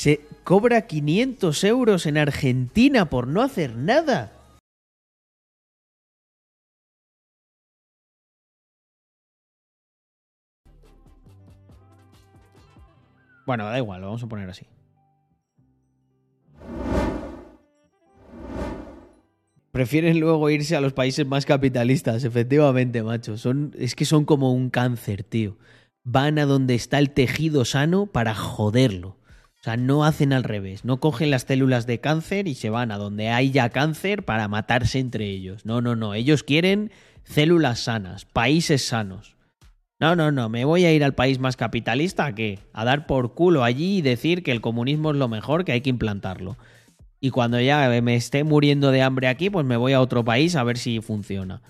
se cobra 500 euros en Argentina por no hacer nada. Bueno, da igual, lo vamos a poner así. Prefieren luego irse a los países más capitalistas, efectivamente, macho. Son, es que son como un cáncer, tío. Van a donde está el tejido sano para joderlo. O sea, no hacen al revés. No cogen las células de cáncer y se van a donde hay ya cáncer para matarse entre ellos. No, no, no. Ellos quieren células sanas, países sanos. No, no, no. Me voy a ir al país más capitalista ¿a qué? A dar por culo allí y decir que el comunismo es lo mejor, que hay que implantarlo. Y cuando ya me esté muriendo de hambre aquí, pues me voy a otro país a ver si funciona.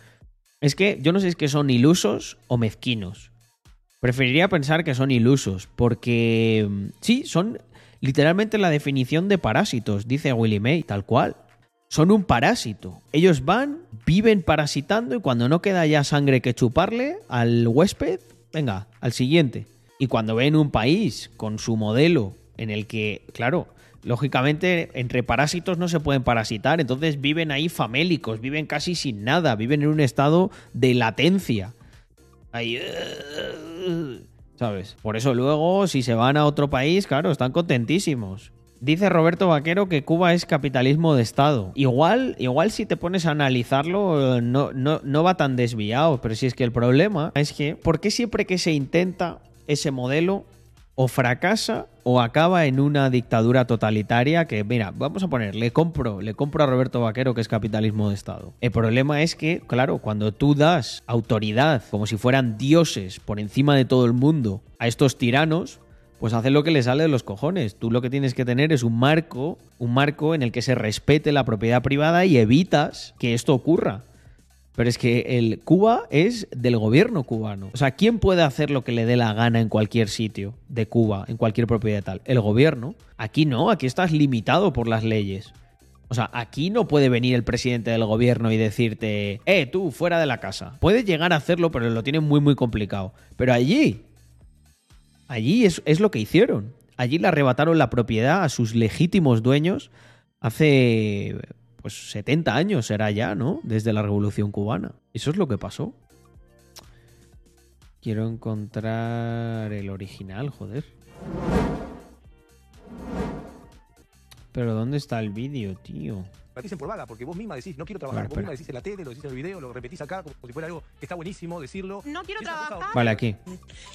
Es que yo no sé si que son ilusos o mezquinos. Preferiría pensar que son ilusos, porque mm, sí, son literalmente la definición de parásitos, dice Willie May, tal cual. Son un parásito. Ellos van, viven parasitando y cuando no queda ya sangre que chuparle al huésped, venga, al siguiente. Y cuando ven un país con su modelo en el que, claro, lógicamente entre parásitos no se pueden parasitar, entonces viven ahí famélicos, viven casi sin nada, viven en un estado de latencia. Ahí... ¿Sabes? Por eso luego, si se van a otro país, claro, están contentísimos. Dice Roberto Vaquero que Cuba es capitalismo de Estado. Igual, igual si te pones a analizarlo, no, no, no va tan desviado. Pero si es que el problema es que, ¿por qué siempre que se intenta ese modelo o fracasa o acaba en una dictadura totalitaria que, mira, vamos a poner, le compro, le compro a Roberto Vaquero que es capitalismo de Estado. El problema es que, claro, cuando tú das autoridad como si fueran dioses por encima de todo el mundo a estos tiranos, pues hacen lo que les sale de los cojones. Tú lo que tienes que tener es un marco, un marco en el que se respete la propiedad privada y evitas que esto ocurra. Pero es que el Cuba es del gobierno cubano. O sea, ¿quién puede hacer lo que le dé la gana en cualquier sitio de Cuba, en cualquier propiedad tal? El gobierno. Aquí no, aquí estás limitado por las leyes. O sea, aquí no puede venir el presidente del gobierno y decirte, eh, tú, fuera de la casa. Puede llegar a hacerlo, pero lo tiene muy, muy complicado. Pero allí, allí es, es lo que hicieron. Allí le arrebataron la propiedad a sus legítimos dueños hace pues 70 años será ya, ¿no? Desde la Revolución Cubana. Eso es lo que pasó. Quiero encontrar el original, joder. Pero ¿dónde está el vídeo, tío? dicen por vaga, porque vos misma decís, no quiero trabajar. vos misma decís en la tele, lo decís en el video, lo repetís acá como si fuera algo que está buenísimo decirlo. No quiero trabajar. Vale, aquí.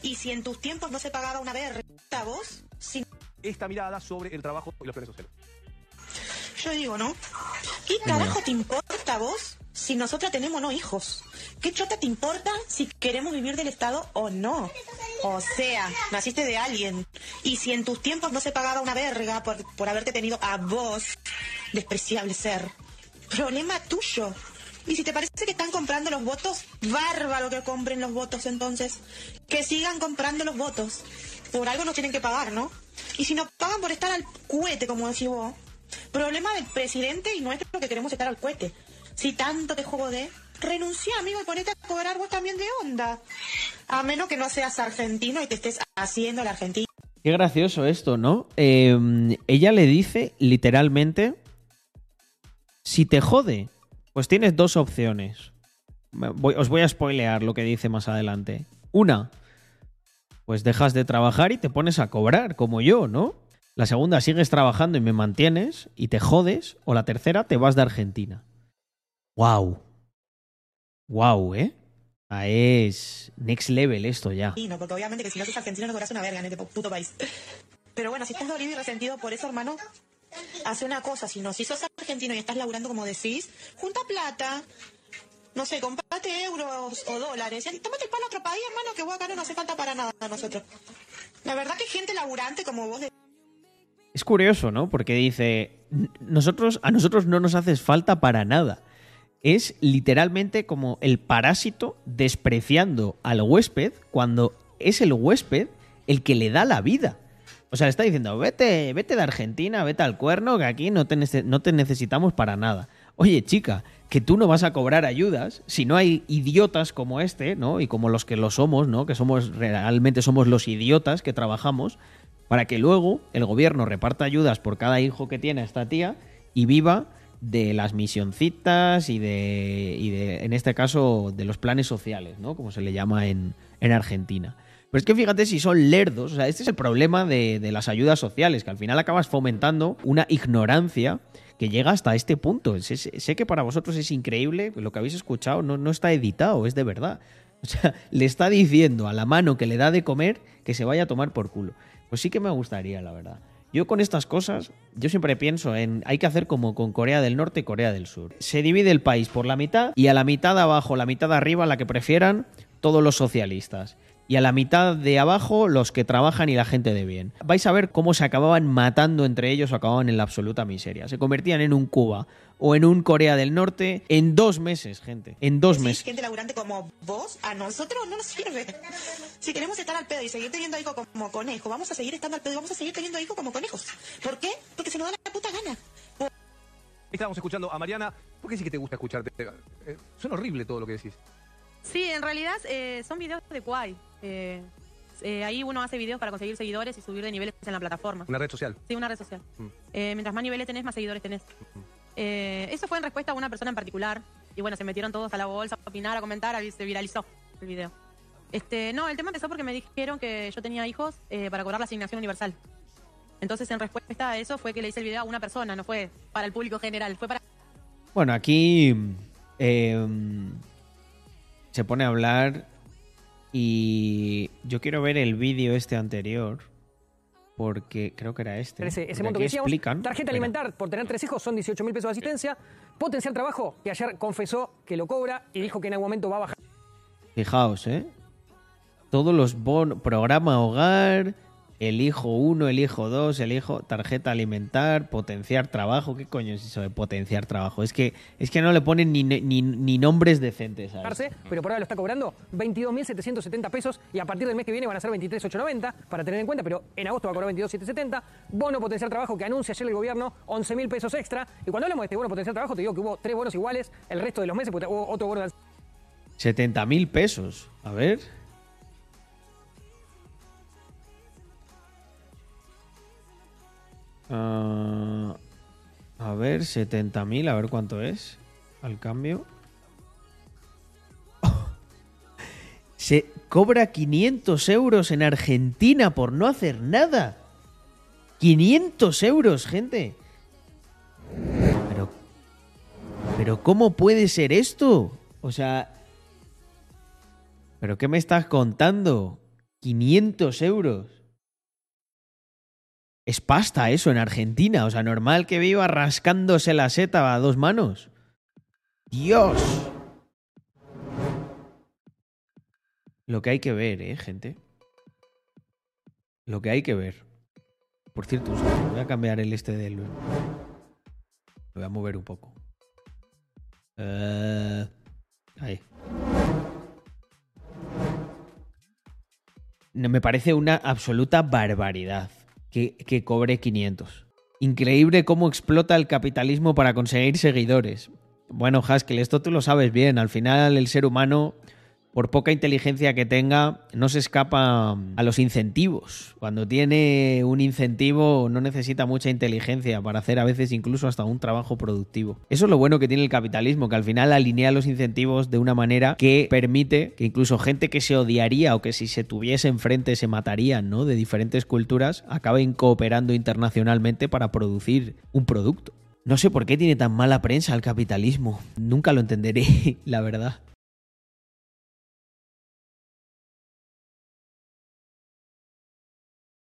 Y si en tus tiempos no se pagaba una verga, vos, si... Esta mirada sobre el trabajo y los planes sociales. Yo digo, ¿no? ¿Qué carajo te importa vos si nosotras tenemos no hijos? ¿Qué chota te importa si queremos vivir del Estado o no? O sea, naciste de alguien. Y si en tus tiempos no se pagaba una verga por, por haberte tenido a vos, despreciable ser, problema tuyo. Y si te parece que están comprando los votos, bárbaro que compren los votos entonces. Que sigan comprando los votos. Por algo nos tienen que pagar, ¿no? Y si nos pagan por estar al cuete, como decís vos, Problema del presidente y nuestro que queremos estar al cohete. Si tanto te de renuncia, amigo, y ponete a cobrar vos también de onda. A menos que no seas argentino y te estés haciendo el argentino. Qué gracioso esto, ¿no? Em, ella le dice literalmente, si te jode, pues tienes dos opciones. os voy a spoilear lo que dice más adelante. Una, pues dejas de trabajar y te pones a cobrar, como yo, ¿no? La segunda, sigues trabajando y me mantienes y te jodes. O la tercera, te vas de Argentina. ¡Wow! ¡Wow, eh! Ah, es next level esto ya. Sí, no, porque obviamente que si no sos argentino no una verga en este puto país. Pero bueno, si estás dolido y resentido por eso, hermano, hace una cosa. Si no, si sos argentino y estás laburando como decís, junta plata. No sé, comprate euros o dólares. Y tómate el palo a otro país, hermano, que vos acá no nos hace falta para nada a nosotros. La verdad que gente laburante como vos... Es curioso, ¿no? Porque dice, nosotros, a nosotros no nos haces falta para nada. Es literalmente como el parásito despreciando al huésped cuando es el huésped el que le da la vida. O sea, le está diciendo, vete, vete de Argentina, vete al cuerno, que aquí no te, no te necesitamos para nada. Oye, chica, que tú no vas a cobrar ayudas si no hay idiotas como este, ¿no? Y como los que lo somos, ¿no? Que somos realmente somos los idiotas que trabajamos para que luego el gobierno reparta ayudas por cada hijo que tiene esta tía y viva de las misioncitas y de, y de, en este caso, de los planes sociales, ¿no? Como se le llama en, en Argentina. Pero es que fíjate si son lerdos, o sea, este es el problema de, las ayudas sociales, que al final acabas fomentando una ignorancia que llega hasta este punto. Sé, que para vosotros es increíble, lo que habéis escuchado no está editado, es de verdad. O sea, le está diciendo a la mano que le da de comer que se vaya a tomar por culo. Pues sí que me gustaría, la verdad. Yo con estas cosas, yo siempre pienso en, hay que hacer como con Corea del Norte y Corea del Sur. Se divide el país por la mitad y a la mitad de abajo, la mitad de arriba, la que prefieran todos los socialistas y a la mitad de abajo los que trabajan y la gente de bien. Vais a ver cómo se acababan matando entre ellos o acababan en la absoluta miseria. Se convertían en un Cuba o en un Corea del Norte en dos meses, gente. En dos meses. Gente laburante como vos, a nosotros no nos sirve. Si queremos estar al pedo y seguir teniendo hijos como conejos, vamos a seguir estando al pedo y vamos a seguir teniendo hijos como conejos. ¿Por qué? Porque se nos da la puta gana. Estábamos escuchando a Mariana. ¿Por qué sí que te gusta escucharte? Eh, suena horrible todo lo que decís. Sí, en realidad eh, son videos de Kwai. Eh, eh, ahí uno hace videos para conseguir seguidores y subir de niveles en la plataforma. Una red social. Sí, una red social. Mm. Eh, mientras más niveles tenés, más seguidores tenés. Mm. eso fue en respuesta a una persona en particular. Y bueno, se metieron todos a la bolsa a opinar, a comentar, y se viralizó el video. Este, no, el tema empezó porque me dijeron que yo tenía hijos para cobrar la asignación universal. Entonces, en respuesta a eso fue que le hice el video a una persona, no fue para el público general, fue para... Bueno, aquí se pone a hablar y yo quiero ver el vídeo este anterior. Porque creo que era este. Ese, ese monto que decíamos, explican, tarjeta alimentar por tener tres hijos son 18 mil pesos de asistencia. Potencial trabajo, que ayer confesó que lo cobra y dijo que en algún momento va a bajar. Fijaos, ¿eh? Todos los bonos, programa hogar, el hijo 1, el hijo 2, el hijo tarjeta alimentar, potenciar trabajo. ¿Qué coño es eso de potenciar trabajo? Es que, es que no le ponen ni, ni, ni nombres decentes Pero por ahora lo está cobrando 22.770 pesos y a partir del mes que viene van a ser 23.890 para tener en cuenta, pero en agosto va a cobrar 22.770. Bono potenciar trabajo que anuncia ayer el gobierno 11.000 pesos extra. Y cuando hablamos de este bono potenciar trabajo, te digo que hubo tres bonos iguales el resto de los meses, porque hubo otro bono de... 70.000 pesos. A ver. Uh, a ver, 70.000, a ver cuánto es al cambio. Se cobra 500 euros en Argentina por no hacer nada. 500 euros, gente. Pero, pero ¿cómo puede ser esto? O sea, ¿pero qué me estás contando? 500 euros. Es pasta eso en Argentina. O sea, normal que viva rascándose la seta a dos manos. Dios. Lo que hay que ver, ¿eh, gente? Lo que hay que ver. Por cierto, voy a cambiar el este del... Lo voy a mover un poco. Uh, ahí. Me parece una absoluta barbaridad que, cobre 500. Increíble cómo explota el capitalismo para conseguir seguidores. Bueno, Haskell, esto tú lo sabes bien. Al final el ser humano por poca inteligencia que tenga, no se escapa a los incentivos. Cuando tiene un incentivo no necesita mucha inteligencia para hacer a veces incluso hasta un trabajo productivo. Eso es lo bueno que tiene el capitalismo, que al final alinea los incentivos de una manera que permite que incluso gente que se odiaría o que si se tuviese enfrente se matarían, ¿no? De diferentes culturas, acaben cooperando internacionalmente para producir un producto. No sé por qué tiene tan mala prensa el capitalismo. Nunca lo entenderé, la verdad.